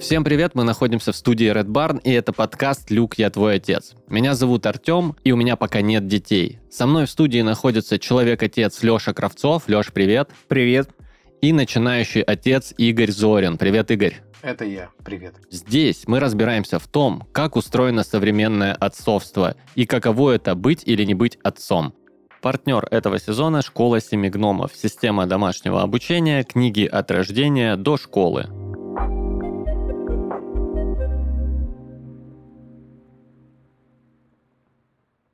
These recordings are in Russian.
Всем привет, мы находимся в студии Red Barn, и это подкаст «Люк, я твой отец». Меня зовут Артем, и у меня пока нет детей. Со мной в студии находится человек-отец Леша Кравцов. Леш, привет. Привет. И начинающий отец Игорь Зорин. Привет, Игорь. Это я. Привет. Здесь мы разбираемся в том, как устроено современное отцовство и каково это быть или не быть отцом. Партнер этого сезона – школа семи гномов, система домашнего обучения, книги от рождения до школы.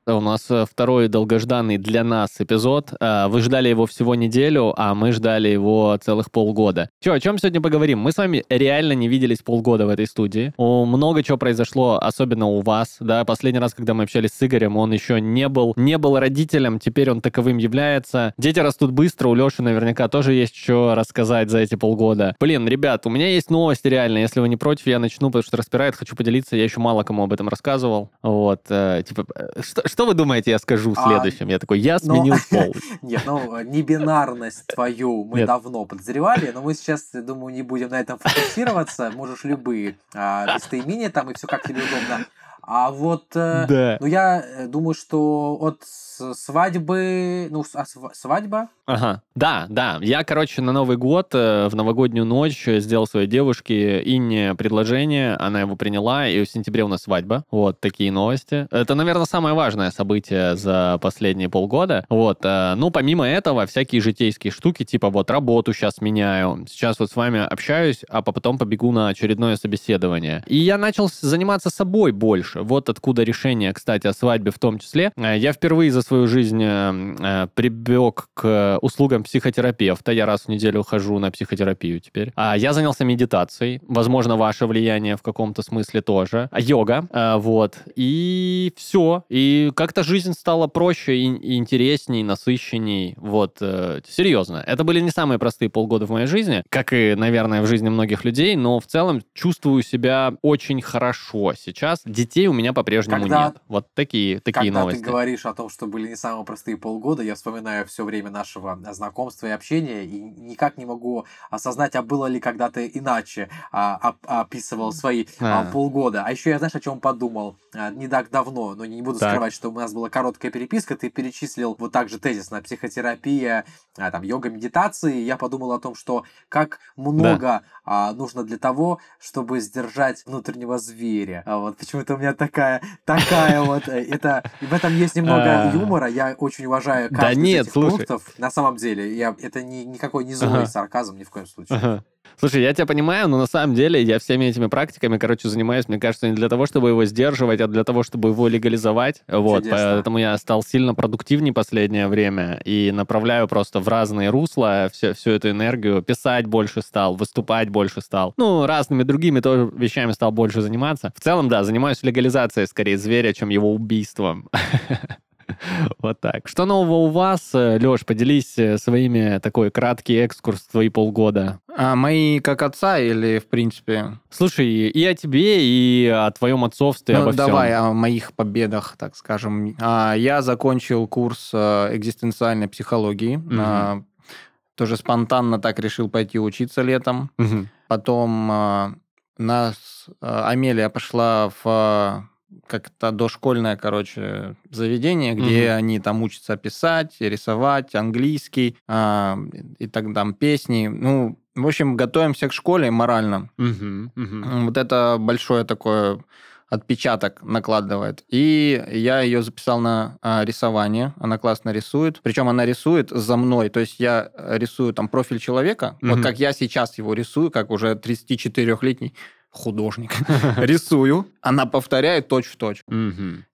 У нас э, второй долгожданный для нас эпизод. Э, вы ждали его всего неделю, а мы ждали его целых полгода. Че, о чем сегодня поговорим? Мы с вами реально не виделись полгода в этой студии. Много чего произошло, особенно у вас. Да, последний раз, когда мы общались с Игорем, он еще не был, не был родителем, теперь он таковым является. Дети растут быстро, у Леши наверняка тоже есть что рассказать за эти полгода. Блин, ребят, у меня есть новости реально. Если вы не против, я начну, потому что распирает, хочу поделиться. Я еще мало кому об этом рассказывал. Вот, э, типа, что, что вы думаете, я скажу а, следующим? Я такой, я сменил но... пол. Нет, ну, небинарность твою мы Нет. давно подозревали, но мы сейчас, думаю, не будем на этом фокусироваться. Можешь любые а, местоимения там и все как тебе удобно. А вот, э, да. ну, я э, думаю, что от свадьбы, ну, а свадьба, Ага. Да, да. Я, короче, на Новый год, э, в новогоднюю ночь сделал своей девушке Инне предложение, она его приняла, и в сентябре у нас свадьба. Вот такие новости. Это, наверное, самое важное событие за последние полгода. Вот. Ну, помимо этого, всякие житейские штуки, типа вот работу сейчас меняю, сейчас вот с вами общаюсь, а потом побегу на очередное собеседование. И я начал заниматься собой больше. Вот откуда решение, кстати, о свадьбе в том числе. Э, я впервые за свою жизнь прибег к услугам психотерапевта. Я раз в неделю хожу на психотерапию теперь. А я занялся медитацией. Возможно, ваше влияние в каком-то смысле тоже. А йога. Вот. И все. И как-то жизнь стала проще и, интересней, насыщенней. Вот. Э, серьезно. Это были не самые простые полгода в моей жизни, как и, наверное, в жизни многих людей, но в целом чувствую себя очень хорошо сейчас. Детей у меня по-прежнему когда, нет. Вот такие, такие когда новости. Когда ты говоришь о том, что были не самые простые полгода, я вспоминаю все время нашего нашего знакомства и общения, и никак не могу осознать, а было ли когда-то иначе, а, а, описывал свои а. А, полгода. А еще я, знаешь, о чем подумал а, не так давно, но не буду так. скрывать, что у нас была короткая переписка, ты перечислил вот так же тезис на психотерапия, а, там, йога, медитации, я подумал о том, что как много да. А, нужно для того, чтобы сдержать внутреннего зверя. А вот почему-то у меня такая, такая вот, э, это, в этом есть немного юмора, я очень уважаю каждый из этих пунктов. На самом деле, я, это не, никакой не злой сарказм ни в коем случае. Слушай, я тебя понимаю, но на самом деле я всеми этими практиками, короче, занимаюсь, мне кажется, не для того, чтобы его сдерживать, а для того, чтобы его легализовать. Вот, Чудесно. поэтому я стал сильно продуктивнее последнее время и направляю просто в разные русла все, всю эту энергию. Писать больше стал, выступать больше стал. Ну, разными другими тоже вещами стал больше заниматься. В целом, да, занимаюсь легализацией скорее зверя, чем его убийством. Вот так. Что нового у вас, э, Леш? Поделись э, своими такой краткий экскурс в твои полгода. А мои как отца или в принципе? Слушай, и о тебе, и о твоем отцовстве, ну, обо всем. Давай о моих победах, так скажем. А, я закончил курс э, экзистенциальной психологии. Угу. Тоже спонтанно так решил пойти учиться летом. Угу. Потом нас Амелия пошла в как-то дошкольное, короче, заведение, где угу. они там учатся писать, рисовать, английский, а, и так там песни. Ну, в общем, готовимся к школе морально. Угу, угу. Вот это большое такое отпечаток накладывает. И я ее записал на а, рисование. Она классно рисует. Причем она рисует за мной. То есть я рисую там профиль человека, mm вот как я сейчас его рисую, как уже 34-летний художник, рисую, она повторяет точь-в-точь.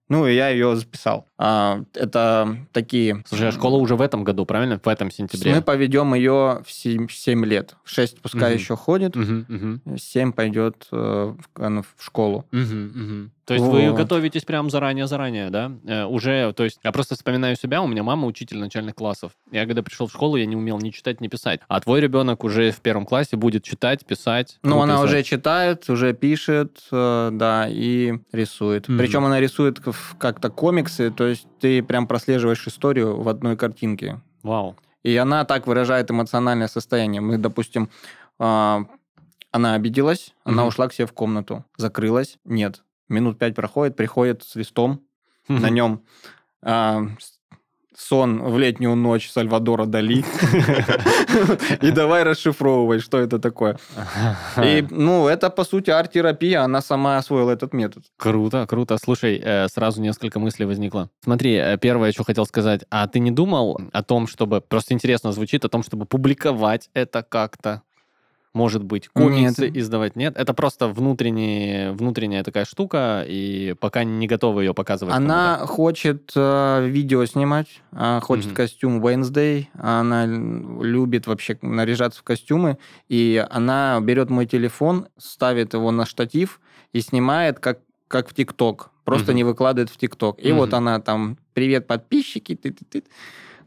Ну, и я ее записал. А, это такие... Слушай, а школа уже в этом году, правильно? В этом сентябре. Мы поведем ее в 7, 7 лет. В 6 пускай угу. еще ходит, угу, угу. 7 пойдет э, в, в школу. Угу, угу. То есть вот. вы готовитесь прям заранее-заранее, да? Э, уже, то есть я просто вспоминаю себя, у меня мама учитель начальных классов. Я когда пришел в школу, я не умел ни читать, ни писать. А твой ребенок уже в первом классе будет читать, писать. Ну, она писать. уже читает, уже пишет, э, да, и рисует. Mm-hmm. Причем она рисует как-то комиксы, то есть ты прям прослеживаешь историю в одной картинке. Вау. И она так выражает эмоциональное состояние. Мы, допустим, э, Она обиделась, она ушла к себе в комнату, закрылась. Нет. Минут пять проходит, приходит с листом, на нем а, сон в летнюю ночь Сальвадора Дали. И давай расшифровывай, что это такое. И, ну, это, по сути, арт-терапия, она сама освоила этот метод. Круто, круто. Слушай, э, сразу несколько мыслей возникло. Смотри, э, первое, что хотел сказать. А ты не думал о том, чтобы... Просто интересно звучит, о том, чтобы публиковать это как-то? Может быть, комиксы нет. издавать, нет? Это просто внутренняя такая штука, и пока не готова ее показывать. Она хочет э, видео снимать, э, хочет mm-hmm. костюм Wednesday, она любит вообще наряжаться в костюмы, и она берет мой телефон, ставит его на штатив и снимает как как в ТикТок, просто mm-hmm. не выкладывает в ТикТок. И mm-hmm. вот она там, привет, подписчики, ты, ты, ты.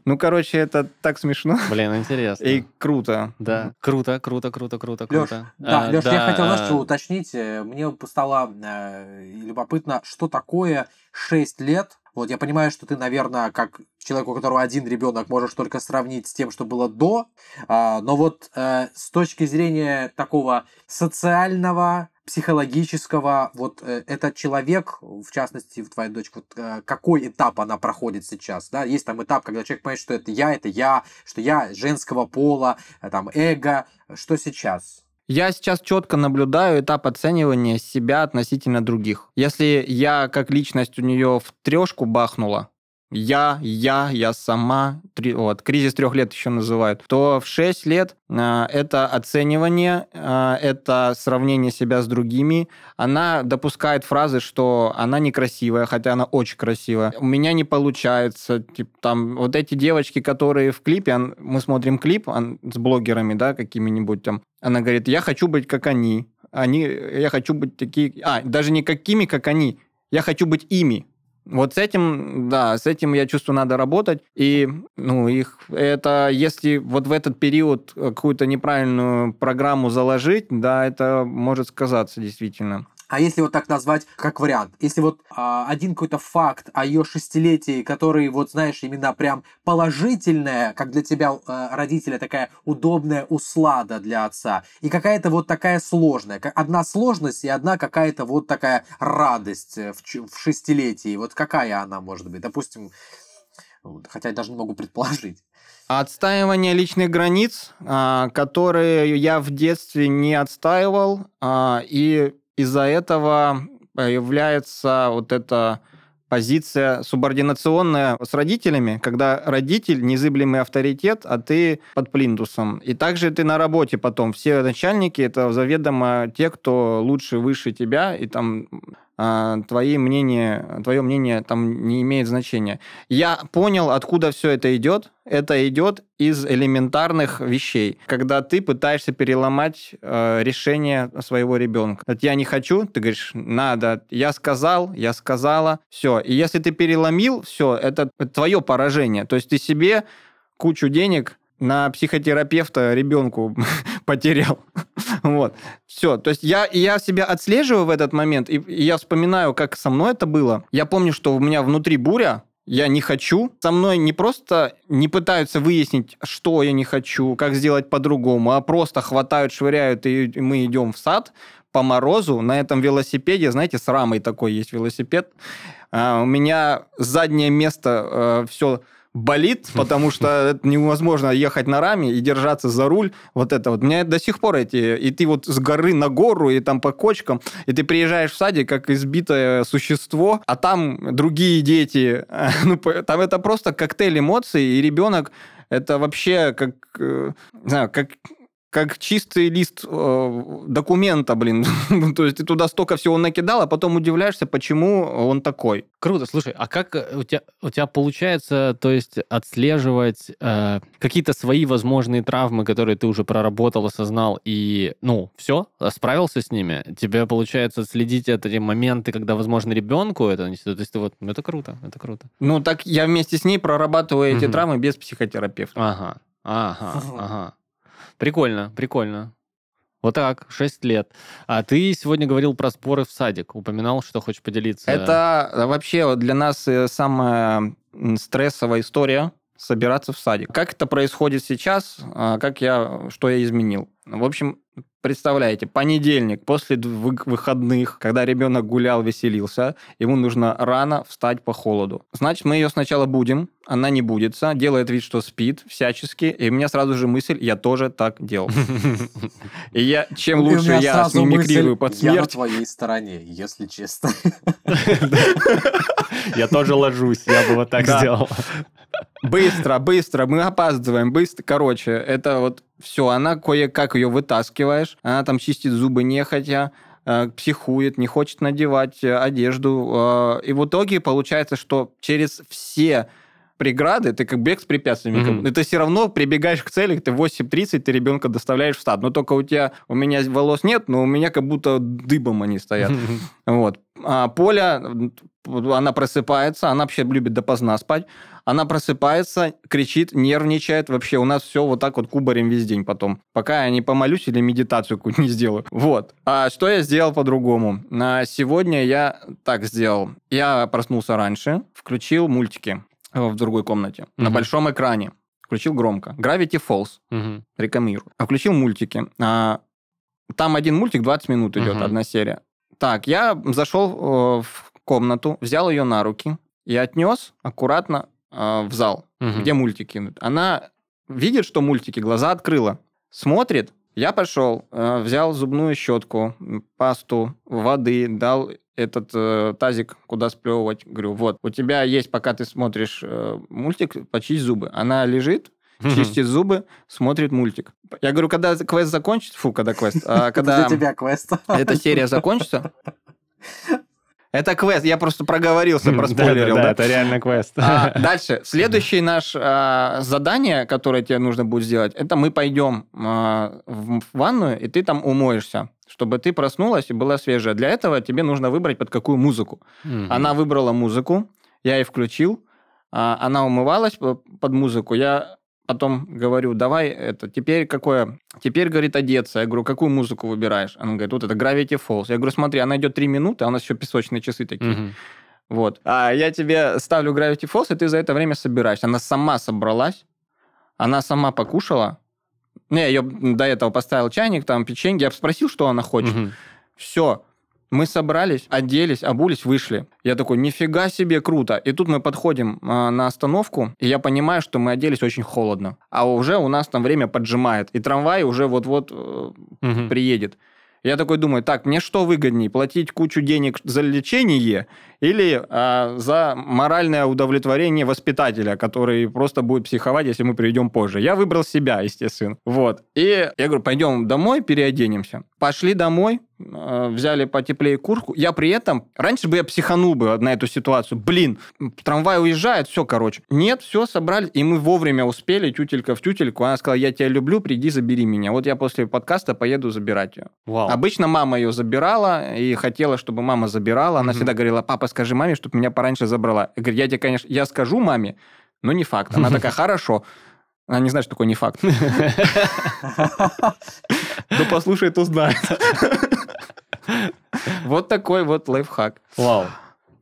Ну, короче, это так смешно. Блин, интересно. И круто. Да, круто, круто, круто, круто, Леш, круто. Да, а, Леш, да, я хотел, знаешь, что уточнить. Э, мне стало э, любопытно, что такое 6 лет вот я понимаю, что ты, наверное, как человек, у которого один ребенок, можешь только сравнить с тем, что было до. А, но вот э, с точки зрения такого социального, психологического, вот э, этот человек, в частности, в твоей дочке, вот э, какой этап она проходит сейчас, да? Есть там этап, когда человек понимает, что это я, это я, что я женского пола, там эго, что сейчас? Я сейчас четко наблюдаю этап оценивания себя относительно других. Если я как личность у нее в трешку бахнула, я, я, я сама, три, вот, кризис трех лет еще называют, то в шесть лет э, это оценивание, э, это сравнение себя с другими. Она допускает фразы, что она некрасивая, хотя она очень красивая. У меня не получается. Типа, там, вот эти девочки, которые в клипе, он, мы смотрим клип он, с блогерами, да, какими-нибудь там. Она говорит, я хочу быть как они. Они, я хочу быть такие... А, даже не какими, как они. Я хочу быть ими. Вот с этим, да, с этим, я чувствую, надо работать. И, ну, их, это, если вот в этот период какую-то неправильную программу заложить, да, это может сказаться действительно. А если вот так назвать как вариант, если вот а, один какой-то факт о ее шестилетии, который вот знаешь именно прям положительная, как для тебя а, родителя такая удобная услада для отца, и какая-то вот такая сложная, одна сложность и одна какая-то вот такая радость в, в шестилетии, вот какая она может быть, допустим, хотя я даже не могу предположить. Отстаивание личных границ, а, которые я в детстве не отстаивал, и из-за этого появляется вот эта позиция субординационная с родителями, когда родитель незыблемый авторитет, а ты под плинтусом. И также ты на работе потом. Все начальники это заведомо те, кто лучше, выше тебя, и там твои мнения, твое мнение там не имеет значения. Я понял, откуда все это идет. Это идет из элементарных вещей, когда ты пытаешься переломать э, решение своего ребенка. Я не хочу, ты говоришь, надо. Я сказал, я сказала, все. И если ты переломил, все, это твое поражение. То есть ты себе кучу денег на психотерапевта ребенку потерял. вот. Все. То есть я, я себя отслеживаю в этот момент, и, и я вспоминаю, как со мной это было. Я помню, что у меня внутри буря, я не хочу. Со мной не просто не пытаются выяснить, что я не хочу, как сделать по-другому, а просто хватают, швыряют, и мы идем в сад по морозу на этом велосипеде. Знаете, с рамой такой есть велосипед. А, у меня заднее место э, все болит, потому что невозможно ехать на раме и держаться за руль. Вот это вот. У меня до сих пор эти... И ты вот с горы на гору, и там по кочкам, и ты приезжаешь в садик, как избитое существо, а там другие дети. Ну, там это просто коктейль эмоций, и ребенок это вообще как, э, не знаю, как как чистый лист э, документа, блин. то есть ты туда столько всего накидал, а потом удивляешься, почему он такой. Круто. Слушай, а как э, у тебя, у тебя получается, то есть отслеживать э, какие-то свои возможные травмы, которые ты уже проработал, осознал, и, ну, все, справился с ними? Тебе получается следить эти моменты, когда, возможно, ребенку это То есть ты вот, ну, это круто, это круто. Ну, так я вместе с ней прорабатываю эти травмы без психотерапевта. Ага, ага, ага. Прикольно, прикольно. Вот так, 6 лет. А ты сегодня говорил про споры в садик, упоминал, что хочешь поделиться. Это э, вообще для нас э, самая стрессовая история собираться в садик. Как это происходит сейчас, а, как я, что я изменил? В общем, представляете, понедельник, после выходных, когда ребенок гулял, веселился, ему нужно рано встать по холоду. Значит, мы ее сначала будем, она не будется, делает вид, что спит всячески, и у меня сразу же мысль, я тоже так делал. И я, чем лучше я мимикрирую под смерть... Я на твоей стороне, если честно. Я тоже ложусь, я бы вот так сделал. Быстро, быстро, мы опаздываем, быстро. Короче, это вот все, она кое-как ее вытаскиваешь, она там чистит зубы нехотя, э, психует, не хочет надевать э, одежду. Э, и в итоге получается, что через все преграды, ты как бег с препятствиями. Mm-hmm. ты все равно прибегаешь к цели, ты в 8.30 ты ребенка доставляешь в стад. Но только у тебя, у меня волос нет, но у меня как будто дыбом они стоят. Mm-hmm. Вот. А Поля, она просыпается, она вообще любит допоздна спать. Она просыпается, кричит, нервничает. Вообще у нас все вот так вот кубарем весь день потом. Пока я не помолюсь или медитацию какую-то не сделаю. Вот. А что я сделал по-другому? На сегодня я так сделал. Я проснулся раньше, включил мультики в другой комнате. Mm-hmm. На большом экране. Включил громко. Gravity Falls. Mm-hmm. Рекомендую. А включил мультики. А, там один мультик 20 минут идет, mm-hmm. одна серия. Так, я зашел э, в комнату, взял ее на руки и отнес аккуратно э, в зал, угу. где мультики. Она видит, что мультики, глаза открыла, смотрит. Я пошел, э, взял зубную щетку, пасту, воды, дал этот э, тазик, куда сплевывать. Говорю, вот, у тебя есть, пока ты смотришь э, мультик, почисть зубы. Она лежит, чистит зубы, смотрит мультик. Я говорю, когда квест закончится, фу, когда квест, а когда... Для тебя квест. Эта серия закончится, это квест, я просто проговорился, проспойлерил. Да, да, да, это реально квест. А, дальше. Следующее наше а, задание, которое тебе нужно будет сделать, это мы пойдем а, в ванную, и ты там умоешься чтобы ты проснулась и была свежая. Для этого тебе нужно выбрать под какую музыку. Угу. Она выбрала музыку, я ей включил, а, она умывалась под музыку, я потом говорю, давай это, теперь какое? Теперь, говорит, одеться. Я говорю, какую музыку выбираешь? Она говорит, вот это Gravity Falls. Я говорю, смотри, она идет три минуты, а у нас еще песочные часы такие. Угу. Вот. А я тебе ставлю Gravity Falls, и ты за это время собираешься. Она сама собралась, она сама покушала. Не, я ее до этого поставил чайник, там печенье. Я спросил, что она хочет. Угу. Все. Мы собрались, оделись, обулись, вышли. Я такой, нифига себе, круто. И тут мы подходим э, на остановку, и я понимаю, что мы оделись очень холодно. А уже у нас там время поджимает. И трамвай уже вот-вот э, угу. приедет. Я такой думаю, так, мне что выгоднее, платить кучу денег за лечение или а, за моральное удовлетворение воспитателя, который просто будет психовать, если мы приведем позже. Я выбрал себя, естественно. Вот. И я говорю, пойдем домой, переоденемся. Пошли домой, взяли потеплее куртку. Я при этом... Раньше бы я психанул бы на эту ситуацию. Блин, трамвай уезжает, все, короче. Нет, все, собрали, и мы вовремя успели, тютелька в тютельку. Она сказала, я тебя люблю, приди, забери меня. Вот я после подкаста поеду забирать ее. Вау. Обычно мама ее забирала и хотела, чтобы мама забирала. Она угу. всегда говорила, папа, скажи маме, чтобы меня пораньше забрала. Я говорю, я тебе, конечно, я скажу маме, но не факт. Она такая, хорошо. Она не знает, что такое не факт. Ну, послушает, узнает. Вот такой вот лайфхак. Вау.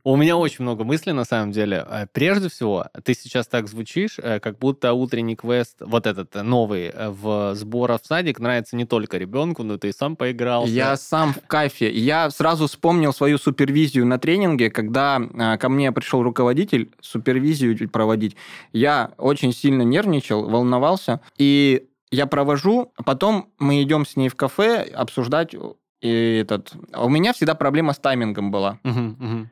У меня очень много мыслей, на самом деле. Э, прежде всего, ты сейчас так звучишь, э, как будто утренний квест, вот этот э, новый, в сборах в садик нравится не только ребенку, но ты сам поиграл. Я сам в кайфе. Я сразу вспомнил свою супервизию на тренинге, когда ко мне пришел руководитель супервизию проводить. Я очень сильно нервничал, волновался, и я провожу, а потом мы идем с ней в кафе обсуждать и этот... У меня всегда проблема с таймингом была. Uh-huh, uh-huh.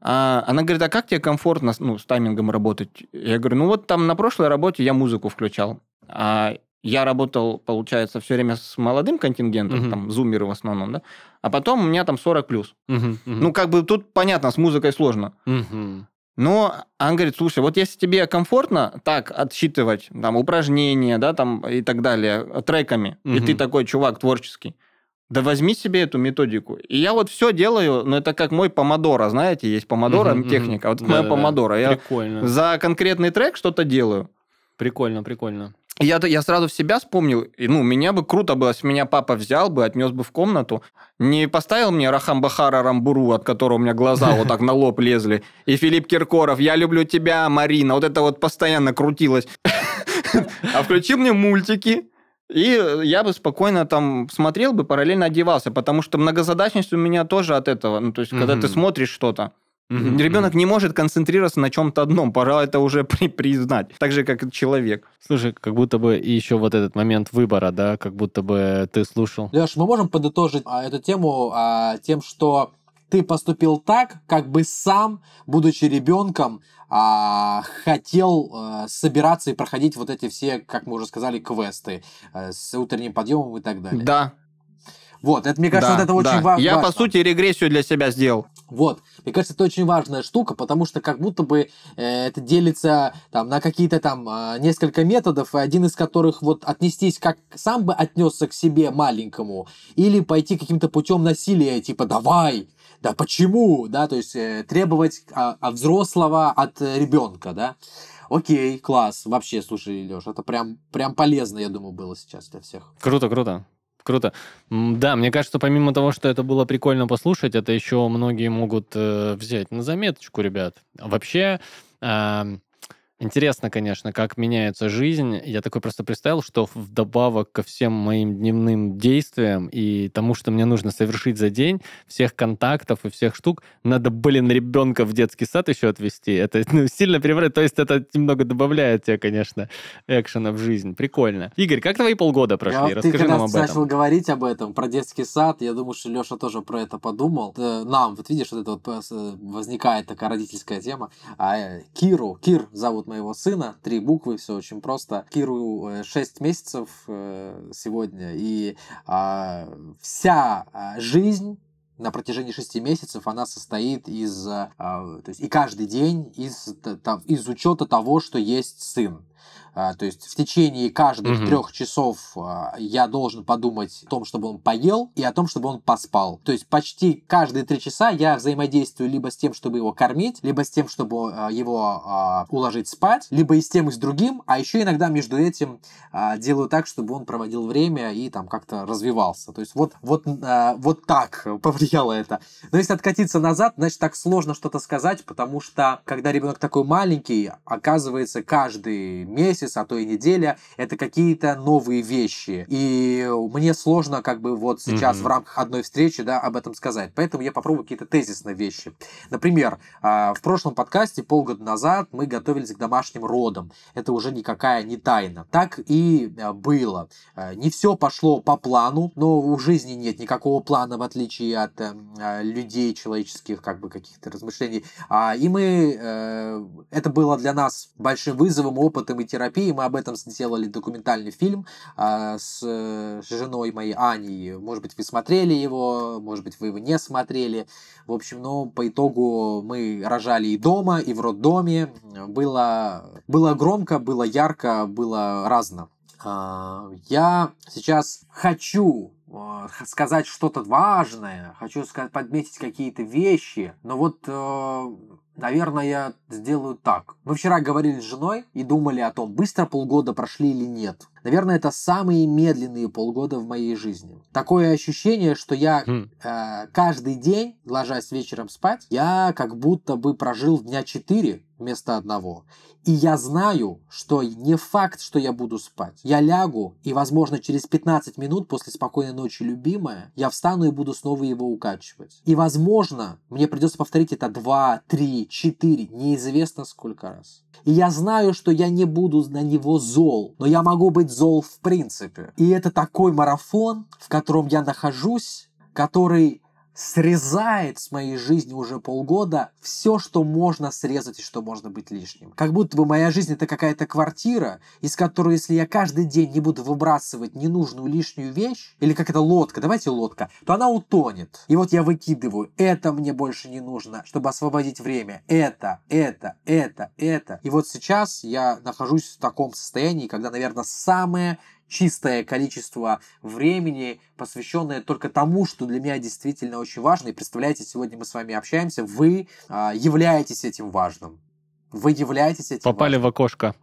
А она говорит, а как тебе комфортно ну, с таймингом работать? Я говорю, ну вот там на прошлой работе я музыку включал. А я работал, получается, все время с молодым контингентом, uh-huh. там, зумеры в основном, да? А потом у меня там 40 плюс. Uh-huh, uh-huh. Ну, как бы тут понятно, с музыкой сложно. Uh-huh. Но он говорит, слушай, вот если тебе комфортно так отсчитывать там упражнения, да, там и так далее, треками, uh-huh. и ты такой чувак творческий, да возьми себе эту методику. И я вот все делаю, но это как мой помодоро, знаете, есть помодоро угу, техника, вот да, моя да, помодоро. Я прикольно. за конкретный трек что-то делаю. Прикольно, прикольно. Я, я сразу в себя вспомнил, и, ну, меня бы круто было, если меня папа взял бы, отнес бы в комнату, не поставил мне Рахам Бахара Рамбуру, от которого у меня глаза вот так на лоб лезли, и Филипп Киркоров, я люблю тебя, Марина, вот это вот постоянно крутилось. А включил мне мультики, И я бы спокойно там смотрел бы, параллельно одевался, потому что многозадачность у меня тоже от этого. Ну, то есть, когда ты смотришь что-то, Mm-hmm. Ребенок не может концентрироваться на чем-то одном, пора это уже при, признать, так же как и человек. Слушай, как будто бы еще вот этот момент выбора, да, как будто бы ты слушал. Леш, мы можем подытожить а, эту тему а, тем, что ты поступил так, как бы сам, будучи ребенком, а, хотел а, собираться и проходить вот эти все, как мы уже сказали, квесты а, с утренним подъемом и так далее. Да. Вот, это, мне кажется, да, вот это да. очень важно. Я, по сути, регрессию для себя сделал. Вот. Мне кажется, это очень важная штука, потому что как будто бы э, это делится там, на какие-то там э, несколько методов, один из которых вот отнестись, как сам бы отнесся к себе маленькому, или пойти каким-то путем насилия, типа давай, да почему, да, то есть э, требовать а, а взрослого от ребенка, да. Окей, класс. Вообще, слушай, Леш, это прям, прям полезно, я думаю, было сейчас для всех. Круто, круто. Круто. Да, мне кажется, помимо того, что это было прикольно послушать, это еще многие могут э, взять на заметочку, ребят. Вообще, э, Интересно, конечно, как меняется жизнь. Я такой просто представил, что вдобавок ко всем моим дневным действиям и тому, что мне нужно совершить за день, всех контактов и всех штук, надо, блин, ребенка в детский сад еще отвезти. Это ну, сильно превращает. То есть это немного добавляет тебе, конечно, экшена в жизнь. Прикольно. Игорь, как твои полгода прошли? Я, Расскажи ты, нам об этом. начал говорить об этом, про детский сад, я думаю, что Леша тоже про это подумал. Нам, вот видишь, вот это вот э, возникает такая родительская тема. А э, Киру, Кир зовут зовут моего сына, три буквы, все очень просто. Киру 6 э, месяцев э, сегодня, и а, вся а, жизнь на протяжении шести месяцев она состоит из, а, то есть и каждый день из, из учета того, что есть сын. А, то есть в течение каждых угу. трех часов а, я должен подумать о том, чтобы он поел, и о том, чтобы он поспал. То есть почти каждые три часа я взаимодействую либо с тем, чтобы его кормить, либо с тем, чтобы а, его уложить спать, либо и с тем, и с другим, а еще иногда между этим делаю так, чтобы он проводил время и там как-то развивался. То есть вот, вот, вот так повлияло это. Но если откатиться назад, значит так сложно что-то сказать, потому что когда ребенок такой маленький, оказывается каждый месяц а то и неделя, это какие-то новые вещи. И мне сложно как бы вот сейчас mm-hmm. в рамках одной встречи, да, об этом сказать. Поэтому я попробую какие-то тезисные вещи. Например, а, в прошлом подкасте полгода назад мы готовились к домашним родам. Это уже никакая не тайна. Так и а, было. А, не все пошло по плану, но у жизни нет никакого плана, в отличие от э, людей человеческих, как бы каких-то размышлений. И мы, э, это было для нас большим вызовом, опытом и терапией терапии. Мы об этом сделали документальный фильм а, с женой моей Аней. Может быть, вы смотрели его, может быть, вы его не смотрели. В общем, ну, по итогу мы рожали и дома, и в роддоме. Было, было громко, было ярко, было разно. А, я сейчас хочу а, сказать что-то важное, хочу сказать, подметить какие-то вещи, но вот Наверное, я сделаю так. Мы вчера говорили с женой и думали о том, быстро полгода прошли или нет. Наверное, это самые медленные полгода в моей жизни. Такое ощущение, что я хм. э, каждый день, ложась вечером спать, я как будто бы прожил дня четыре вместо одного. И я знаю, что не факт, что я буду спать. Я лягу, и, возможно, через 15 минут после спокойной ночи, любимая, я встану и буду снова его укачивать. И, возможно, мне придется повторить это 2, 3, 4, неизвестно сколько раз. И я знаю, что я не буду на него зол, но я могу быть зол в принципе. И это такой марафон, в котором я нахожусь, который срезает с моей жизни уже полгода все, что можно срезать и что можно быть лишним. Как будто бы моя жизнь это какая-то квартира, из которой, если я каждый день не буду выбрасывать ненужную лишнюю вещь, или как это лодка, давайте лодка, то она утонет. И вот я выкидываю, это мне больше не нужно, чтобы освободить время. Это, это, это, это. И вот сейчас я нахожусь в таком состоянии, когда, наверное, самое чистое количество времени, посвященное только тому, что для меня действительно очень важно. И представляете, сегодня мы с вами общаемся, вы а, являетесь этим важным. Вы являетесь этим Попали важным. в окошко.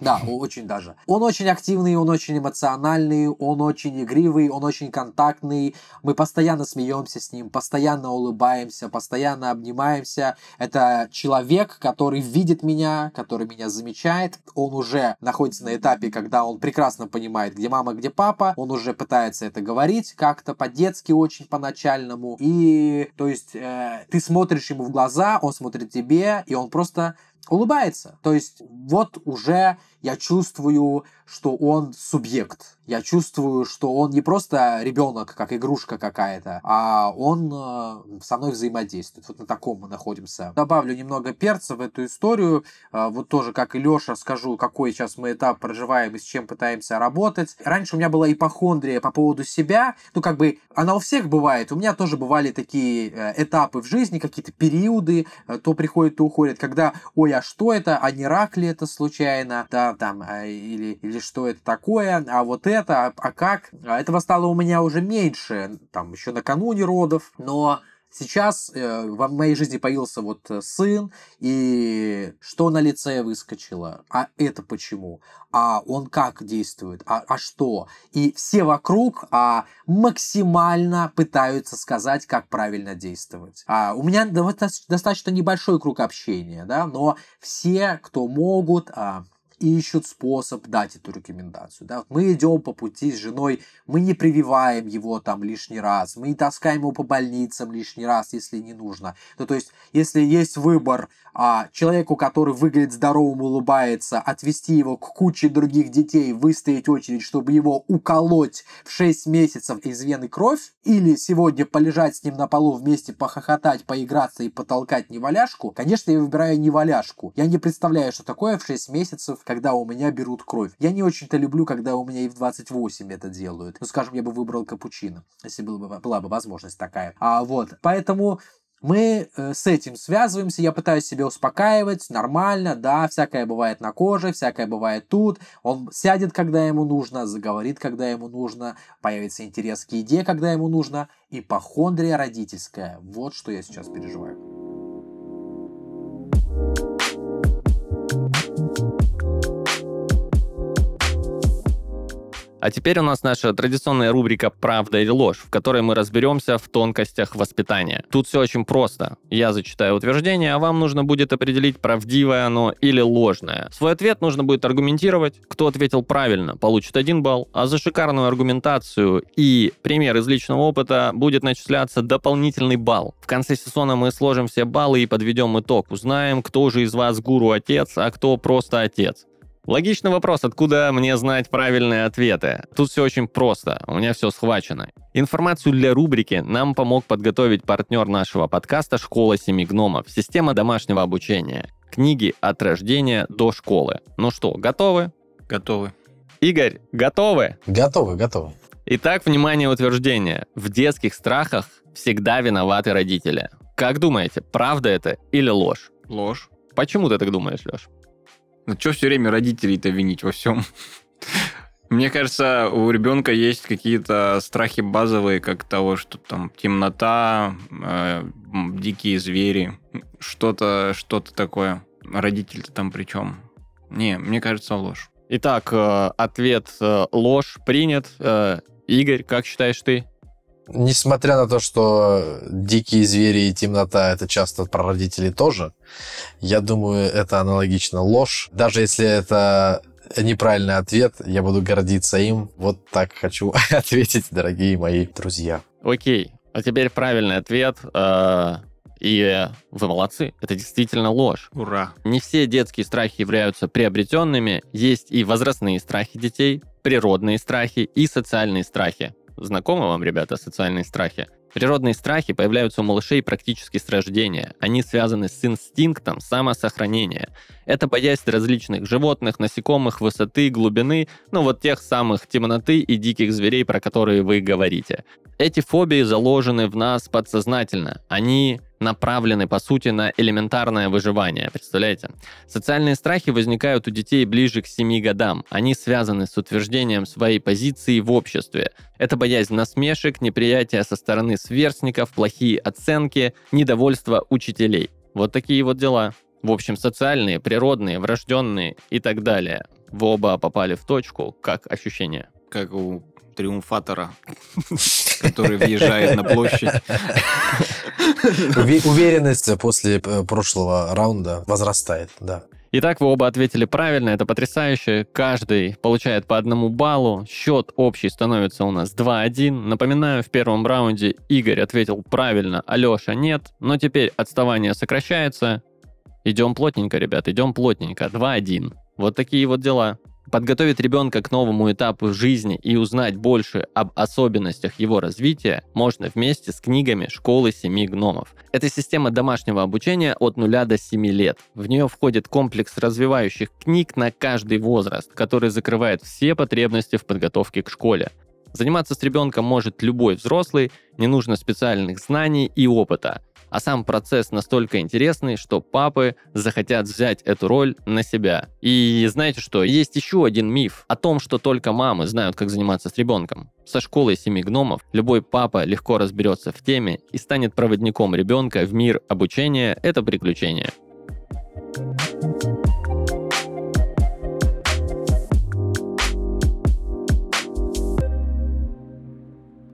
Да, очень даже. Он очень активный, он очень эмоциональный, он очень игривый, он очень контактный. Мы постоянно смеемся с ним, постоянно улыбаемся, постоянно обнимаемся. Это человек, который видит меня, который меня замечает. Он уже находится на этапе, когда он прекрасно понимает, где мама, где папа. Он уже пытается это говорить как-то по-детски, очень по-начальному. И, то есть, э, ты смотришь ему в глаза, он смотрит тебе, и он просто улыбается. То есть вот уже я чувствую, что он субъект. Я чувствую, что он не просто ребенок, как игрушка какая-то, а он э, со мной взаимодействует. Вот на таком мы находимся. Добавлю немного перца в эту историю. Э, вот тоже, как и Леша, скажу, какой сейчас мы этап проживаем и с чем пытаемся работать. Раньше у меня была ипохондрия по поводу себя. Ну, как бы, она у всех бывает. У меня тоже бывали такие э, этапы в жизни, какие-то периоды, то приходит, то уходит, когда, ой, а что это, а не рак ли это случайно, да, там, а, или, или что это такое, а вот это, а, а как? А этого стало у меня уже меньше, там, еще накануне родов, но Сейчас э, в моей жизни появился вот э, сын, и что на лице выскочило? А это почему? А он как действует? А, а что? И все вокруг а, максимально пытаются сказать, как правильно действовать. А, у меня достаточно небольшой круг общения, да, но все, кто могут, а, ищут способ дать эту рекомендацию. Да? Мы идем по пути с женой, мы не прививаем его там лишний раз, мы не таскаем его по больницам лишний раз, если не нужно. Ну, то есть, если есть выбор а, человеку, который выглядит здоровым, улыбается, отвести его к куче других детей, выстоять очередь, чтобы его уколоть в 6 месяцев из вены кровь, или сегодня полежать с ним на полу вместе, похохотать, поиграться и потолкать неваляшку, конечно, я выбираю неваляшку. Я не представляю, что такое в 6 месяцев когда у меня берут кровь. Я не очень-то люблю, когда у меня и в 28 это делают. Ну, скажем, я бы выбрал капучино, если была бы, была бы возможность такая. А вот, поэтому мы э, с этим связываемся, я пытаюсь себя успокаивать, нормально, да, всякое бывает на коже, всякое бывает тут. Он сядет, когда ему нужно, заговорит, когда ему нужно, появится интерес к еде, когда ему нужно. Ипохондрия родительская. Вот что я сейчас переживаю. А теперь у нас наша традиционная рубрика «Правда или ложь», в которой мы разберемся в тонкостях воспитания. Тут все очень просто. Я зачитаю утверждение, а вам нужно будет определить, правдивое оно или ложное. Свой ответ нужно будет аргументировать. Кто ответил правильно, получит один балл, а за шикарную аргументацию и пример из личного опыта будет начисляться дополнительный балл. В конце сезона мы сложим все баллы и подведем итог. Узнаем, кто же из вас гуру-отец, а кто просто отец. Логичный вопрос, откуда мне знать правильные ответы? Тут все очень просто, у меня все схвачено. Информацию для рубрики нам помог подготовить партнер нашего подкаста «Школа семи гномов», система домашнего обучения. Книги от рождения до школы. Ну что, готовы? Готовы. Игорь, готовы? Готовы, готовы. Итак, внимание, утверждение. В детских страхах всегда виноваты родители. Как думаете, правда это или ложь? Ложь. Почему ты так думаешь, Леш? Ну, что все время родителей-то винить во всем? Мне кажется, у ребенка есть какие-то страхи базовые, как того, что там темнота, э, дикие звери, что-то, что-то такое. Родитель-то там при чем? Не, мне кажется, ложь. Итак, э, ответ э, ложь принят. Э, Игорь, как считаешь ты? Несмотря на то, что дикие звери и темнота это часто про родителей тоже, я думаю, это аналогично ложь. Даже если это неправильный ответ, я буду гордиться им. Вот так хочу ответить, дорогие мои друзья. Окей, а теперь правильный ответ. Э, и вы молодцы, это действительно ложь. Ура. Не все детские страхи являются приобретенными, есть и возрастные страхи детей, природные страхи и социальные страхи. Знакомы вам, ребята, социальные страхи? Природные страхи появляются у малышей практически с рождения. Они связаны с инстинктом самосохранения. Это боязнь различных животных, насекомых, высоты, глубины, ну вот тех самых темноты и диких зверей, про которые вы говорите. Эти фобии заложены в нас подсознательно. Они направлены, по сути, на элементарное выживание, представляете? Социальные страхи возникают у детей ближе к 7 годам. Они связаны с утверждением своей позиции в обществе. Это боязнь насмешек, неприятие со стороны сверстников, плохие оценки, недовольство учителей. Вот такие вот дела. В общем, социальные, природные, врожденные и так далее. Вы оба попали в точку. Как ощущение? Как у триумфатора, который въезжает на площадь. Уверенность после э, прошлого раунда возрастает, да. Итак, вы оба ответили правильно, это потрясающе. Каждый получает по одному баллу. Счет общий становится у нас 2-1. Напоминаю, в первом раунде Игорь ответил правильно, Алеша нет. Но теперь отставание сокращается. Идем плотненько, ребят, идем плотненько. 2-1. Вот такие вот дела. Подготовить ребенка к новому этапу жизни и узнать больше об особенностях его развития можно вместе с книгами «Школы семи гномов». Это система домашнего обучения от 0 до 7 лет. В нее входит комплекс развивающих книг на каждый возраст, который закрывает все потребности в подготовке к школе. Заниматься с ребенком может любой взрослый, не нужно специальных знаний и опыта а сам процесс настолько интересный, что папы захотят взять эту роль на себя. И знаете что, есть еще один миф о том, что только мамы знают, как заниматься с ребенком. Со школой семи гномов любой папа легко разберется в теме и станет проводником ребенка в мир обучения – это приключение.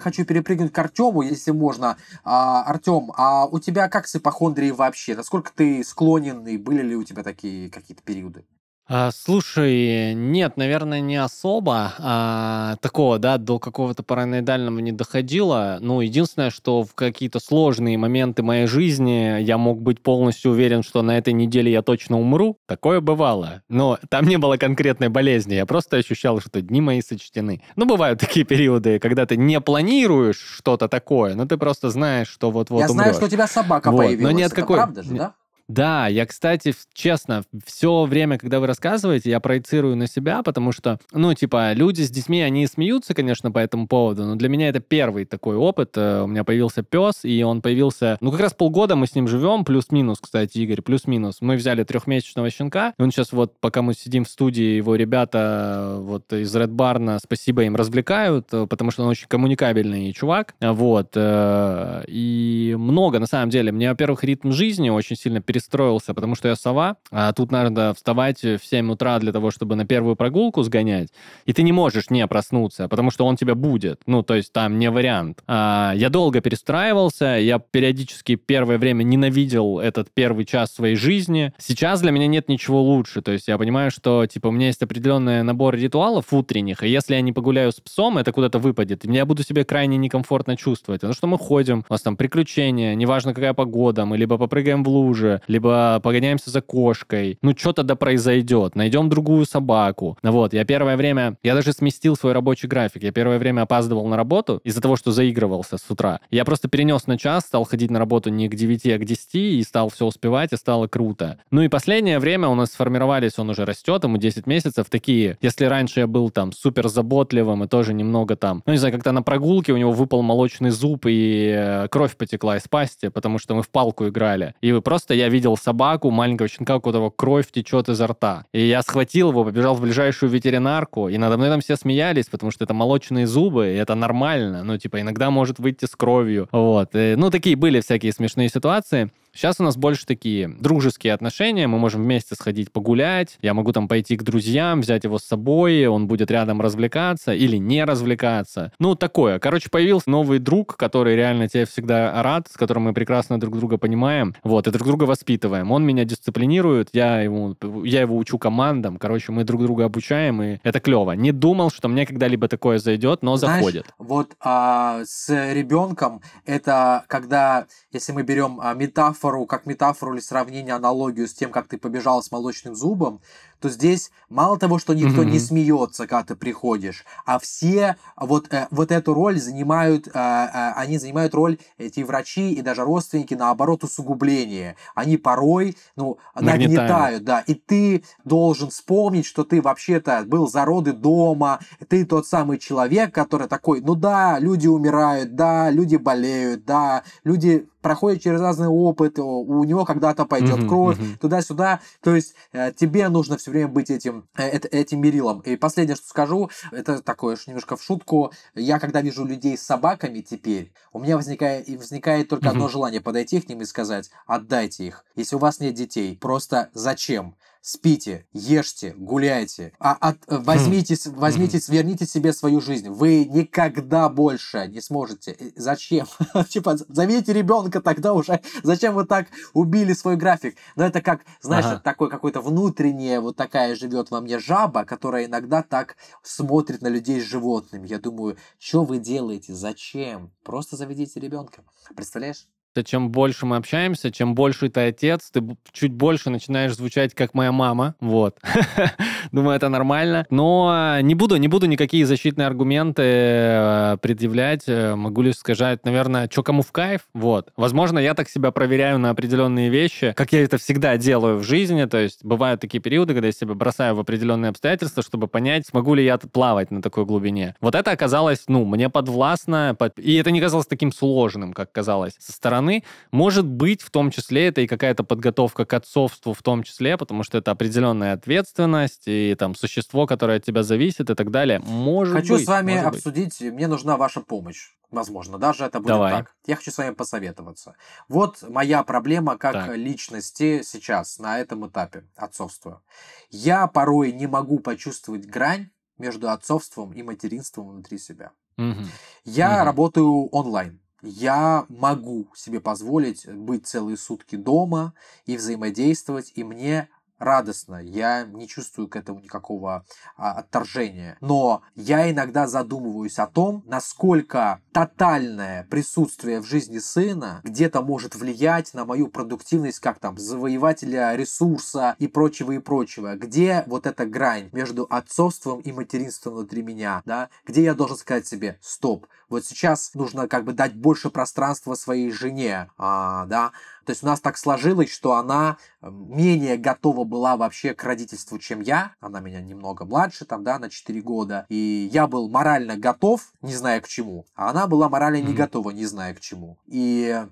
Хочу перепрыгнуть к Артему, если можно. А, Артем, а у тебя как с ипохондрией вообще? Насколько ты склонен и были ли у тебя такие какие-то периоды? А, слушай, нет, наверное, не особо а, такого, да, до какого-то параноидального не доходило. Ну, единственное, что в какие-то сложные моменты моей жизни я мог быть полностью уверен, что на этой неделе я точно умру. Такое бывало. Но там не было конкретной болезни, я просто ощущал, что дни мои сочтены. Ну, бывают такие периоды, когда ты не планируешь что-то такое, но ты просто знаешь, что вот-вот Я знаю, что у тебя собака вот. появилась. Но нет Это какой... правда же, да? Да, я, кстати, честно, все время, когда вы рассказываете, я проецирую на себя, потому что, ну, типа, люди с детьми, они смеются, конечно, по этому поводу, но для меня это первый такой опыт. Э, у меня появился пес, и он появился, ну, как раз полгода мы с ним живем, плюс-минус, кстати, Игорь, плюс-минус. Мы взяли трехмесячного щенка, и он сейчас вот, пока мы сидим в студии, его ребята вот из Red Barn, спасибо им, развлекают, э, потому что он очень коммуникабельный чувак, вот, э, и много, на самом деле. Мне, во-первых, ритм жизни очень сильно перестал перестроился, потому что я сова, а тут надо вставать в 7 утра для того, чтобы на первую прогулку сгонять, и ты не можешь не проснуться, потому что он тебя будет. Ну, то есть там не вариант. А, я долго перестраивался, я периодически первое время ненавидел этот первый час своей жизни. Сейчас для меня нет ничего лучше, то есть я понимаю, что, типа, у меня есть определенный набор ритуалов утренних, и если я не погуляю с псом, это куда-то выпадет, и я буду себя крайне некомфортно чувствовать. Потому что мы ходим, у нас там приключения, неважно какая погода, мы либо попрыгаем в луже, либо погоняемся за кошкой. Ну, что тогда произойдет? Найдем другую собаку. Ну вот, я первое время, я даже сместил свой рабочий график. Я первое время опаздывал на работу из-за того, что заигрывался с утра. Я просто перенес на час, стал ходить на работу не к 9, а к 10, и стал все успевать, и стало круто. Ну и последнее время у нас сформировались, он уже растет, ему 10 месяцев, такие, если раньше я был там супер заботливым и тоже немного там, ну не знаю, как-то на прогулке у него выпал молочный зуб, и э, кровь потекла из пасти, потому что мы в палку играли. И просто я видел собаку, маленького щенка, у которого кровь течет изо рта. И я схватил его, побежал в ближайшую ветеринарку, и надо мной там все смеялись, потому что это молочные зубы, и это нормально. Ну, типа, иногда может выйти с кровью. Вот. И, ну, такие были всякие смешные ситуации. Сейчас у нас больше такие дружеские отношения, мы можем вместе сходить погулять, я могу там пойти к друзьям, взять его с собой, он будет рядом развлекаться или не развлекаться. Ну, такое. Короче, появился новый друг, который реально тебе всегда рад, с которым мы прекрасно друг друга понимаем, вот, и друг друга воспитываем. Он меня дисциплинирует, я его, я его учу командам, короче, мы друг друга обучаем, и это клево. Не думал, что мне когда-либо такое зайдет, но Знаешь, заходит. Вот а, с ребенком это когда, если мы берем а, метафору метафору, как метафору или сравнение, аналогию с тем, как ты побежал с молочным зубом, то здесь мало того, что никто mm-hmm. не смеется, когда ты приходишь, а все вот, э, вот эту роль занимают, э, э, они занимают роль, эти врачи и даже родственники, наоборот, усугубления. Они порой, ну, нагнетают, нагнетают да, и ты должен вспомнить, что ты вообще-то был за роды дома, ты тот самый человек, который такой, ну да, люди умирают, да, люди болеют, да, люди проходят через разные опыты, у него когда-то пойдет mm-hmm, кровь, mm-hmm. туда-сюда. То есть э, тебе нужно все время быть этим, э, этим мерилом. И последнее, что скажу, это такое немножко в шутку. Я, когда вижу людей с собаками теперь, у меня возникает, возникает только mm-hmm. одно желание подойти к ним и сказать, отдайте их. Если у вас нет детей, просто зачем? Спите, ешьте, гуляйте, а от, возьмите, возьмите, сверните себе свою жизнь. Вы никогда больше не сможете. Зачем? типа, зовите ребенка тогда уже. Зачем вы так убили свой график? Но это как, знаешь, ага. такой какой-то внутреннее, вот такая живет во мне жаба, которая иногда так смотрит на людей с животными. Я думаю, что вы делаете? Зачем? Просто заведите ребенка. Представляешь? Чем больше мы общаемся, чем больше ты отец, ты чуть больше начинаешь звучать как моя мама. Вот. Думаю, это нормально. Но не буду, не буду никакие защитные аргументы э, предъявлять. Э, могу лишь сказать, наверное, что кому в кайф. Вот. Возможно, я так себя проверяю на определенные вещи, как я это всегда делаю в жизни. То есть бывают такие периоды, когда я себя бросаю в определенные обстоятельства, чтобы понять, смогу ли я плавать на такой глубине. Вот это оказалось, ну, мне подвластно, и это не казалось таким сложным, как казалось со стороны стороны, может быть, в том числе это и какая-то подготовка к отцовству в том числе, потому что это определенная ответственность и там существо, которое от тебя зависит и так далее. Может Хочу быть, с вами обсудить, быть. мне нужна ваша помощь. Возможно, даже это будет Давай. так. Я хочу с вами посоветоваться. Вот моя проблема как так. личности сейчас на этом этапе отцовства. Я порой не могу почувствовать грань между отцовством и материнством внутри себя. Угу. Я угу. работаю онлайн я могу себе позволить быть целые сутки дома и взаимодействовать, и мне радостно, я не чувствую к этому никакого а, отторжения. Но я иногда задумываюсь о том, насколько тотальное присутствие в жизни сына где-то может влиять на мою продуктивность, как там, завоевателя ресурса и прочего и прочего. Где вот эта грань между отцовством и материнством внутри меня, да? Где я должен сказать себе, стоп, вот сейчас нужно как бы дать больше пространства своей жене, а, да, то есть у нас так сложилось, что она э, менее готова была вообще к родительству, чем я. Она меня немного младше, там, да, на 4 года. И я был морально готов, не зная к чему. А она была морально не готова, не зная к чему. И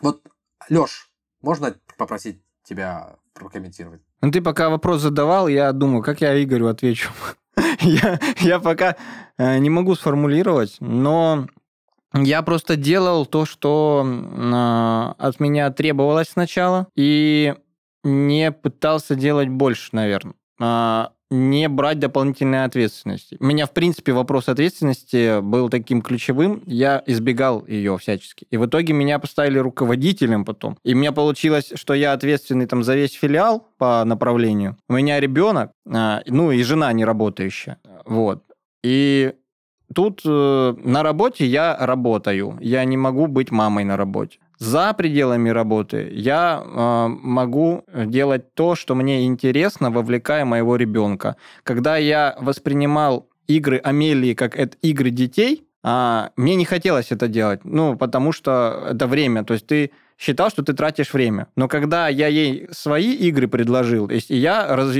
вот, Лёш, можно попросить тебя прокомментировать? Ну, ты пока вопрос задавал, я думаю, как я Игорю отвечу. я, я пока э, не могу сформулировать, но я просто делал то, что э, от меня требовалось сначала, и не пытался делать больше, наверное. Э, не брать дополнительной ответственности. У меня, в принципе, вопрос ответственности был таким ключевым. Я избегал ее всячески. И в итоге меня поставили руководителем потом. И у меня получилось, что я ответственный там за весь филиал по направлению. У меня ребенок, э, ну и жена не работающая. Вот. И Тут э, на работе я работаю, я не могу быть мамой на работе. За пределами работы я э, могу делать то, что мне интересно, вовлекая моего ребенка. Когда я воспринимал игры Амелии как это игры детей, э, мне не хотелось это делать, ну, потому что это время. То есть ты считал, что ты тратишь время. Но когда я ей свои игры предложил, и я раз...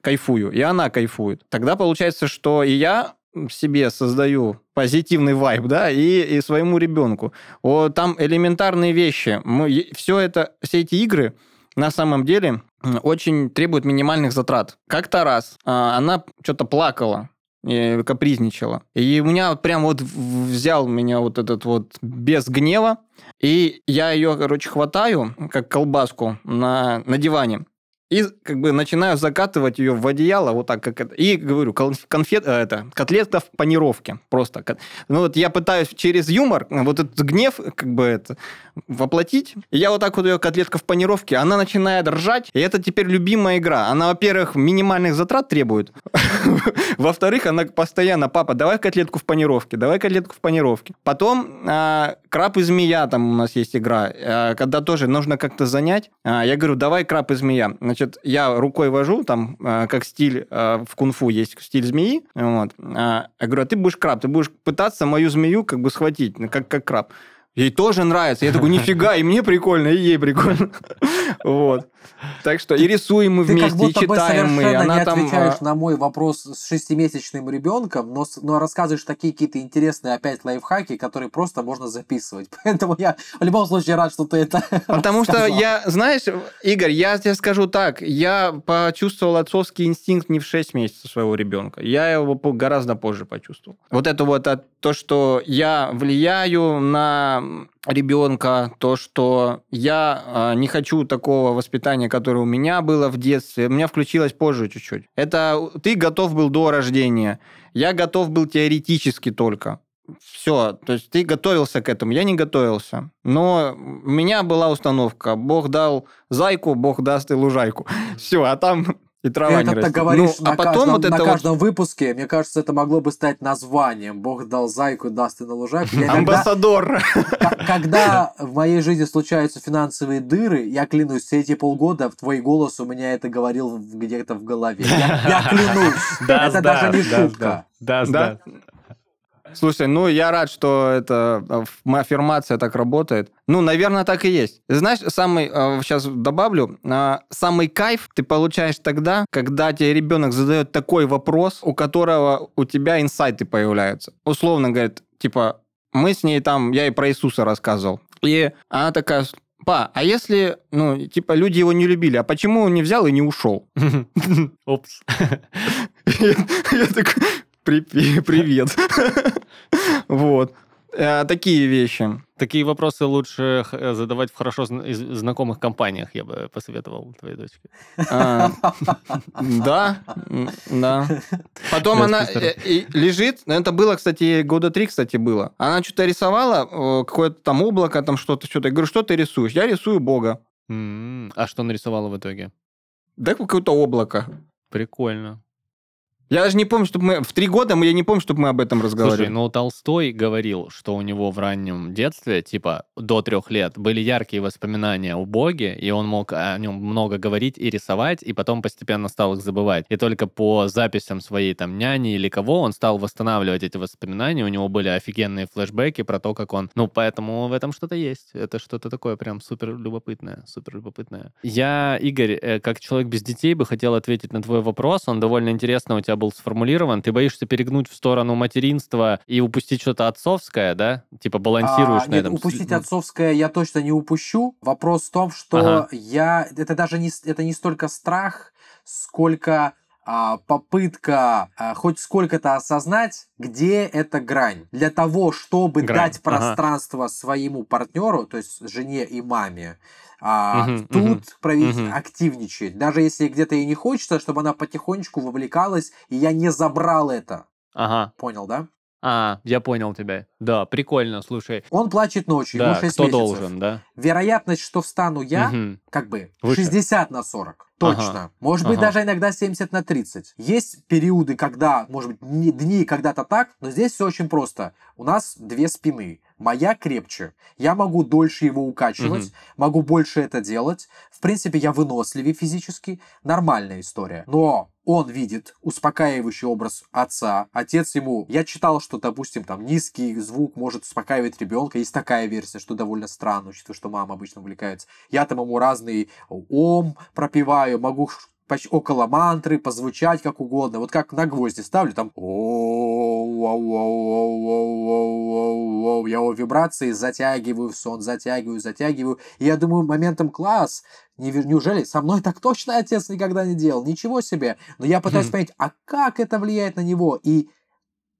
кайфую, и она кайфует, тогда получается, что и я себе создаю позитивный вайб, да, и, и своему ребенку. О, там элементарные вещи. Мы, все это, все эти игры на самом деле очень требуют минимальных затрат. Как-то раз а, она что-то плакала, капризничала. И у меня прям вот взял меня вот этот вот без гнева, и я ее, короче, хватаю, как колбаску на, на диване, и как бы начинаю закатывать ее в одеяло, вот так как это. И говорю, конфет, э, это, котлета в панировке. Просто. Ну вот я пытаюсь через юмор вот этот гнев как бы это воплотить. И я вот так вот ее котлетка в панировке, она начинает ржать, и это теперь любимая игра. Она, во-первых, минимальных затрат требует. Во-вторых, она постоянно, папа, давай котлетку в панировке, давай котлетку в панировке. Потом а, краб и змея, там у нас есть игра, а, когда тоже нужно как-то занять. А, я говорю, давай краб и змея. Значит, я рукой вожу, там, как стиль в кунг-фу есть стиль змеи. Вот. Я говорю, а ты будешь краб, ты будешь пытаться мою змею как бы схватить, как, как краб. Ей тоже нравится. Я такой, нифига, и мне прикольно, и ей прикольно. Вот. Так что и рисуем мы вместе, и читаем мы. Она не там... отвечаешь а, на мой вопрос с шестимесячным ребенком, но, но рассказываешь такие какие-то интересные опять лайфхаки, которые просто можно записывать. Поэтому я в любом случае рад, что ты это Потому что я, знаешь, Игорь, я тебе скажу так, я почувствовал отцовский инстинкт не в 6 месяцев своего ребенка. Я его гораздо позже почувствовал. Вот это вот то, что я влияю на ребенка, то, что я э, не хочу такого воспитания, которое у меня было в детстве, у меня включилось позже чуть-чуть. Это ты готов был до рождения, я готов был теоретически только. Все, то есть ты готовился к этому, я не готовился. Но у меня была установка, Бог дал зайку, Бог даст и лужайку. Все, а там и трава ты не это растет. говоришь Ну, на, а потом каждом, вот на это вот каждом выпуске. Мне кажется, это могло бы стать названием. Бог дал зайку, даст и на лужайку. Я амбассадор. Когда в моей жизни случаются финансовые дыры, я клянусь, все эти полгода в твой голос у меня это говорил где-то в голове. Я, я клянусь. Это да, даже не шутка. Да, Да? Слушай, ну я рад, что это э, аффирмация так работает. Ну, наверное, так и есть. Знаешь, самый, сейчас добавлю, э, самый кайф ты получаешь тогда, когда тебе ребенок задает такой вопрос, у которого у тебя инсайты появляются. Условно говорит, типа, мы с ней там, я ей про Иисуса рассказывал. И она такая, па, а если, ну, типа, люди его не любили, а почему он не взял и не ушел? Опс. Я такой, «При- привет. Вот. Э, Такие вещи. Такие вопросы лучше х- задавать в хорошо знакомых компаниях, я бы посоветовал твоей дочке. А, Да, да. Потом она э, лежит, это было, кстати, года три, кстати, было. Она что-то рисовала, э, какое-то там облако, там что-то, что-то. Я говорю, что ты рисуешь? Я рисую Бога. А что нарисовала в итоге? Да какое-то облако. Прикольно. Я даже не помню, чтобы мы... В три года мы- я не помню, чтобы мы об этом Слушай, разговаривали. ну Толстой говорил, что у него в раннем детстве, типа до трех лет, были яркие воспоминания о Боге, и он мог о нем много говорить и рисовать, и потом постепенно стал их забывать. И только по записям своей там няни или кого он стал восстанавливать эти воспоминания, у него были офигенные флешбеки про то, как он... Ну, поэтому в этом что-то есть. Это что-то такое прям супер любопытное, супер любопытное. Я, Игорь, э, как человек без детей, бы хотел ответить на твой вопрос. Он довольно интересно у тебя был сформулирован. Ты боишься перегнуть в сторону материнства и упустить что-то отцовское, да? Типа балансируешь А, на нет, этом. упустить отцовское я точно не упущу. Вопрос в том, что Ага. я... Это даже не, это не столько страх, сколько попытка а, хоть сколько-то осознать, где эта грань. Для того, чтобы Грань, дать ага. пространство своему партнеру, то есть жене и маме, а, Мгм, тут мгм, проявить мгм. активничать. Даже если где-то ей не хочется, чтобы она потихонечку вовлекалась, и я не забрал это. Ага. Понял, да? А, я понял тебя. Да, прикольно, слушай. Он плачет ночью, ему Да, 6 кто месяцев. должен, да? Вероятность, что встану я, Мгм. как бы Выше. 60 на 40. Точно. Ага. Может быть, Ага. даже иногда 70 на 30. Есть периоды, когда, может быть, дни когда-то так, но здесь все очень просто. У нас две спины. Моя крепче. Я могу дольше его укачивать, Мгм. могу больше это делать. В принципе, я выносливее физически. Нормальная история. Но он видит успокаивающий образ отца. Отец ему... Я читал, что, допустим, там низкий звук может успокаивать ребенка. Есть такая версия, что довольно странно, учитывая, что мама обычно увлекается. Я там ему разный ом пропиваю, могу ш- поч- около мантры позвучать как угодно. Вот как на гвозди ставлю, там я его вибрации затягиваю в сон, затягиваю, затягиваю. И я думаю, моментом класс. Не- Неужели со мной так точно отец никогда не делал? Ничего себе. Но я пытаюсь понять, а как это влияет на него? И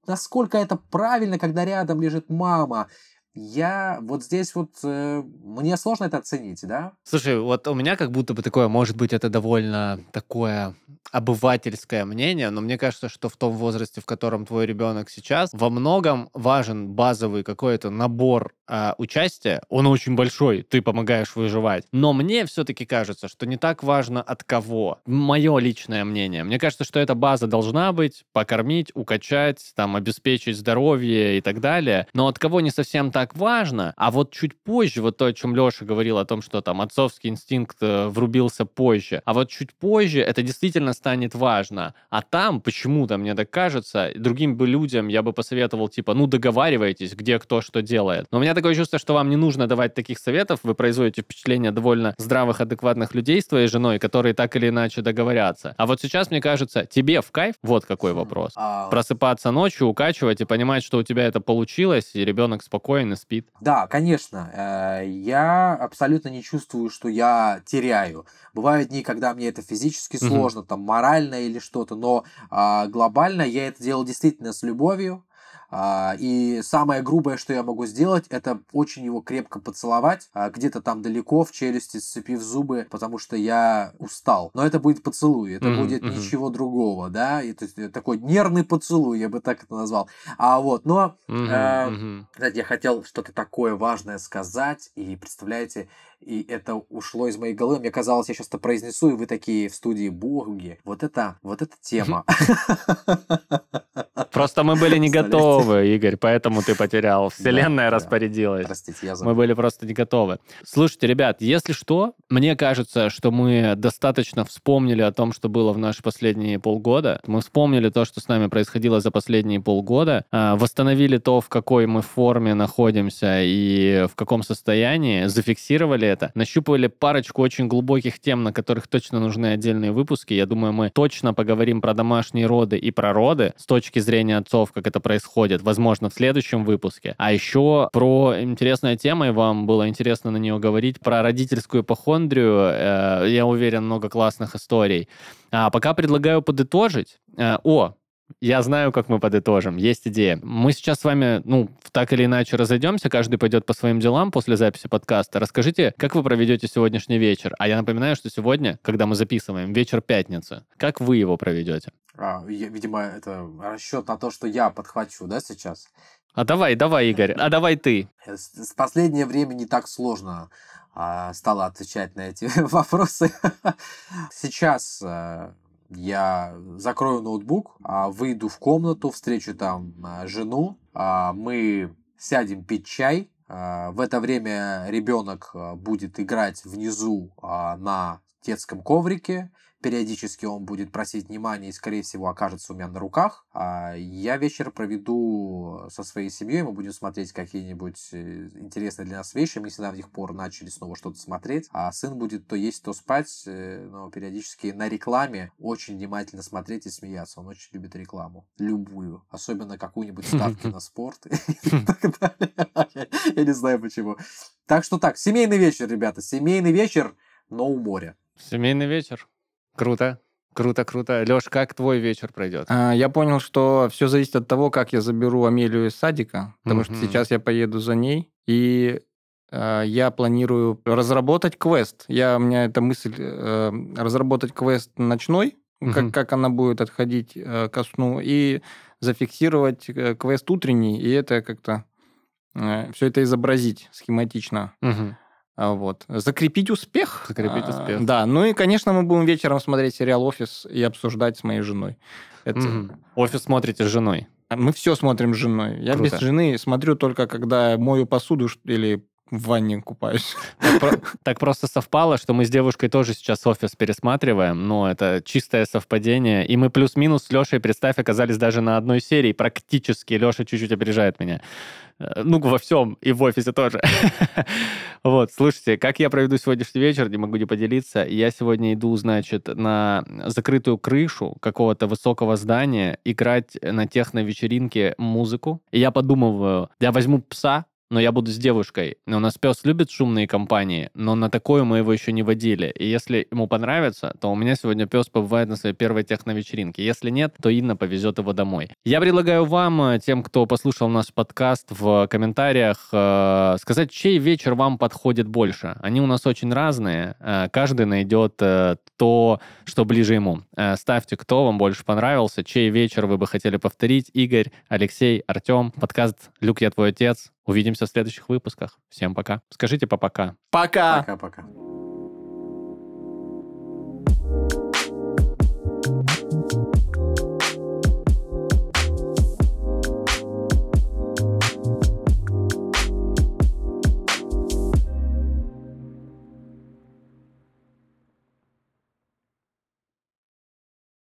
насколько это правильно, когда рядом лежит мама? Я вот здесь вот... э, мне сложно это оценить, да? Слушай, вот у меня как будто бы такое, может быть, это довольно такое обывательское мнение, но мне кажется, что в том возрасте, в котором твой ребенок сейчас, во многом важен базовый какой-то набор а, участия. Он очень большой, ты помогаешь выживать. Но мне все-таки кажется, что не так важно от кого. Мое личное мнение. Мне кажется, что эта база должна быть, покормить, укачать, там, обеспечить здоровье и так далее. Но от кого не совсем так важно. А вот чуть позже, вот то, о чем Леша говорил, о том, что там отцовский инстинкт э, врубился позже. А вот чуть позже это действительно станет важно. А там, почему-то, мне так кажется, другим бы людям я бы посоветовал, типа, ну, договаривайтесь, где кто что делает. Но у меня такое чувство, что вам не нужно давать таких советов, вы производите впечатление довольно здравых, адекватных людей с твоей женой, которые так или иначе договорятся. А вот сейчас, мне кажется, тебе в кайф, вот какой вопрос. А, Просыпаться ночью, укачивать и понимать, что у тебя это получилось, и ребенок спокоен и спит. Да, конечно. э, Я абсолютно не чувствую, что я теряю. Бывают дни, когда мне это физически сложно, там, морально или что-то, но а, глобально я это делал действительно с любовью. А, и самое грубое, что я могу сделать, это очень его крепко поцеловать, а, где-то там далеко, в челюсти, сцепив зубы, потому что я устал. Но это будет поцелуй, это mm-hmm, будет mm-hmm. ничего другого, да, и, то есть, такой нервный поцелуй, я бы так это назвал. А вот, но, mm-hmm, э, mm-hmm. знаете, я хотел что-то такое важное сказать, и представляете, и это ушло из моей головы. Мне казалось, я сейчас это произнесу, и вы такие в студии боги. Вот это, вот эта тема. Просто мы были не готовы, Игорь, поэтому ты потерял. Вселенная да, распорядилась. Простите, я забыл. Мы были просто не готовы. Слушайте, ребят, если что, мне кажется, что мы достаточно вспомнили о том, что было в наши последние полгода. Мы вспомнили то, что с нами происходило за последние полгода, а, восстановили то, в какой мы форме находимся и в каком состоянии, зафиксировали это, нащупывали парочку очень глубоких тем, на которых точно нужны отдельные выпуски. Я думаю, мы точно поговорим про домашние роды и про роды с точки зрения отцов, как это происходит, возможно, в следующем выпуске. А еще про интересная тема, и вам было интересно на нее говорить, про родительскую ипохондрию. Э, я уверен, много классных историй. А пока предлагаю подытожить. Э, о, я знаю, как мы подытожим. Есть идея. Мы сейчас с вами, ну, так или иначе разойдемся, каждый пойдет по своим делам после записи подкаста. Расскажите, как вы проведете сегодняшний вечер? А я напоминаю, что сегодня, когда мы записываем, вечер пятницы. Как вы его проведете? А, я, видимо, это расчет на то, что я подхвачу, да, сейчас? А давай, давай, Игорь, а давай ты. В последнее время не так сложно а, стало отвечать на эти вопросы. Сейчас а, я закрою ноутбук, а, выйду в комнату, встречу там а, жену, а, мы сядем пить чай. В это время ребенок будет играть внизу на детском коврике, периодически он будет просить внимания и, скорее всего, окажется у меня на руках. А я вечер проведу со своей семьей, мы будем смотреть какие-нибудь э, интересные для нас вещи. Мы с недавних пор начали снова что-то смотреть. А сын будет то есть, то спать, э, но периодически на рекламе очень внимательно смотреть и смеяться. Он очень любит рекламу. Любую. Особенно какую-нибудь ставки на спорт и так далее. Я не знаю почему. Так что так, семейный вечер, ребята. Семейный вечер, но у моря. Семейный вечер. Круто. Круто, круто. Леш, как твой вечер пройдет? А, я понял, что все зависит от того, как я заберу Амелию из садика, потому mm-hmm. что сейчас я поеду за ней, и э, я планирую разработать квест. Я, у меня эта мысль э, разработать квест ночной, mm-hmm. как, как она будет отходить э, ко сну, и зафиксировать э, квест утренний, и это как-то э, все это изобразить схематично. Mm-hmm. А, вот. Закрепить успех. Закрепить а, успех. Да. Ну и, конечно, мы будем вечером смотреть сериал «Офис» и обсуждать с моей женой. Это... Угу. «Офис» смотрите с женой? Мы все смотрим с женой. Я Круто. без жены смотрю только, когда мою посуду или в ванне купаюсь. Так просто совпало, что мы с девушкой тоже сейчас офис пересматриваем, но это чистое совпадение. И мы плюс-минус с Лешей, представь, оказались даже на одной серии практически. Леша чуть-чуть опережает меня. Э, ну, во всем, и в офисе тоже. вот, слушайте, как я проведу сегодняшний вечер, не могу не поделиться. Я сегодня иду, значит, на закрытую крышу какого-то высокого здания играть на техно-вечеринке музыку. И я подумываю, я возьму пса, но я буду с девушкой. У нас пес любит шумные компании, но на такое мы его еще не водили. И если ему понравится, то у меня сегодня пес побывает на своей первой техновечеринке. Если нет, то Инна повезет его домой. Я предлагаю вам, э, тем, кто послушал наш подкаст, в комментариях э, сказать, чей вечер вам подходит больше. Они у нас очень разные. Э, каждый найдет то, что ближе ему. Ставьте, кто вам больше понравился, чей вечер вы бы хотели повторить. Игорь, Алексей, Артем. Подкаст «Люк, я твой отец». Увидимся в следующих выпусках. Всем пока. Скажите по пока. Пока. Пока-пока.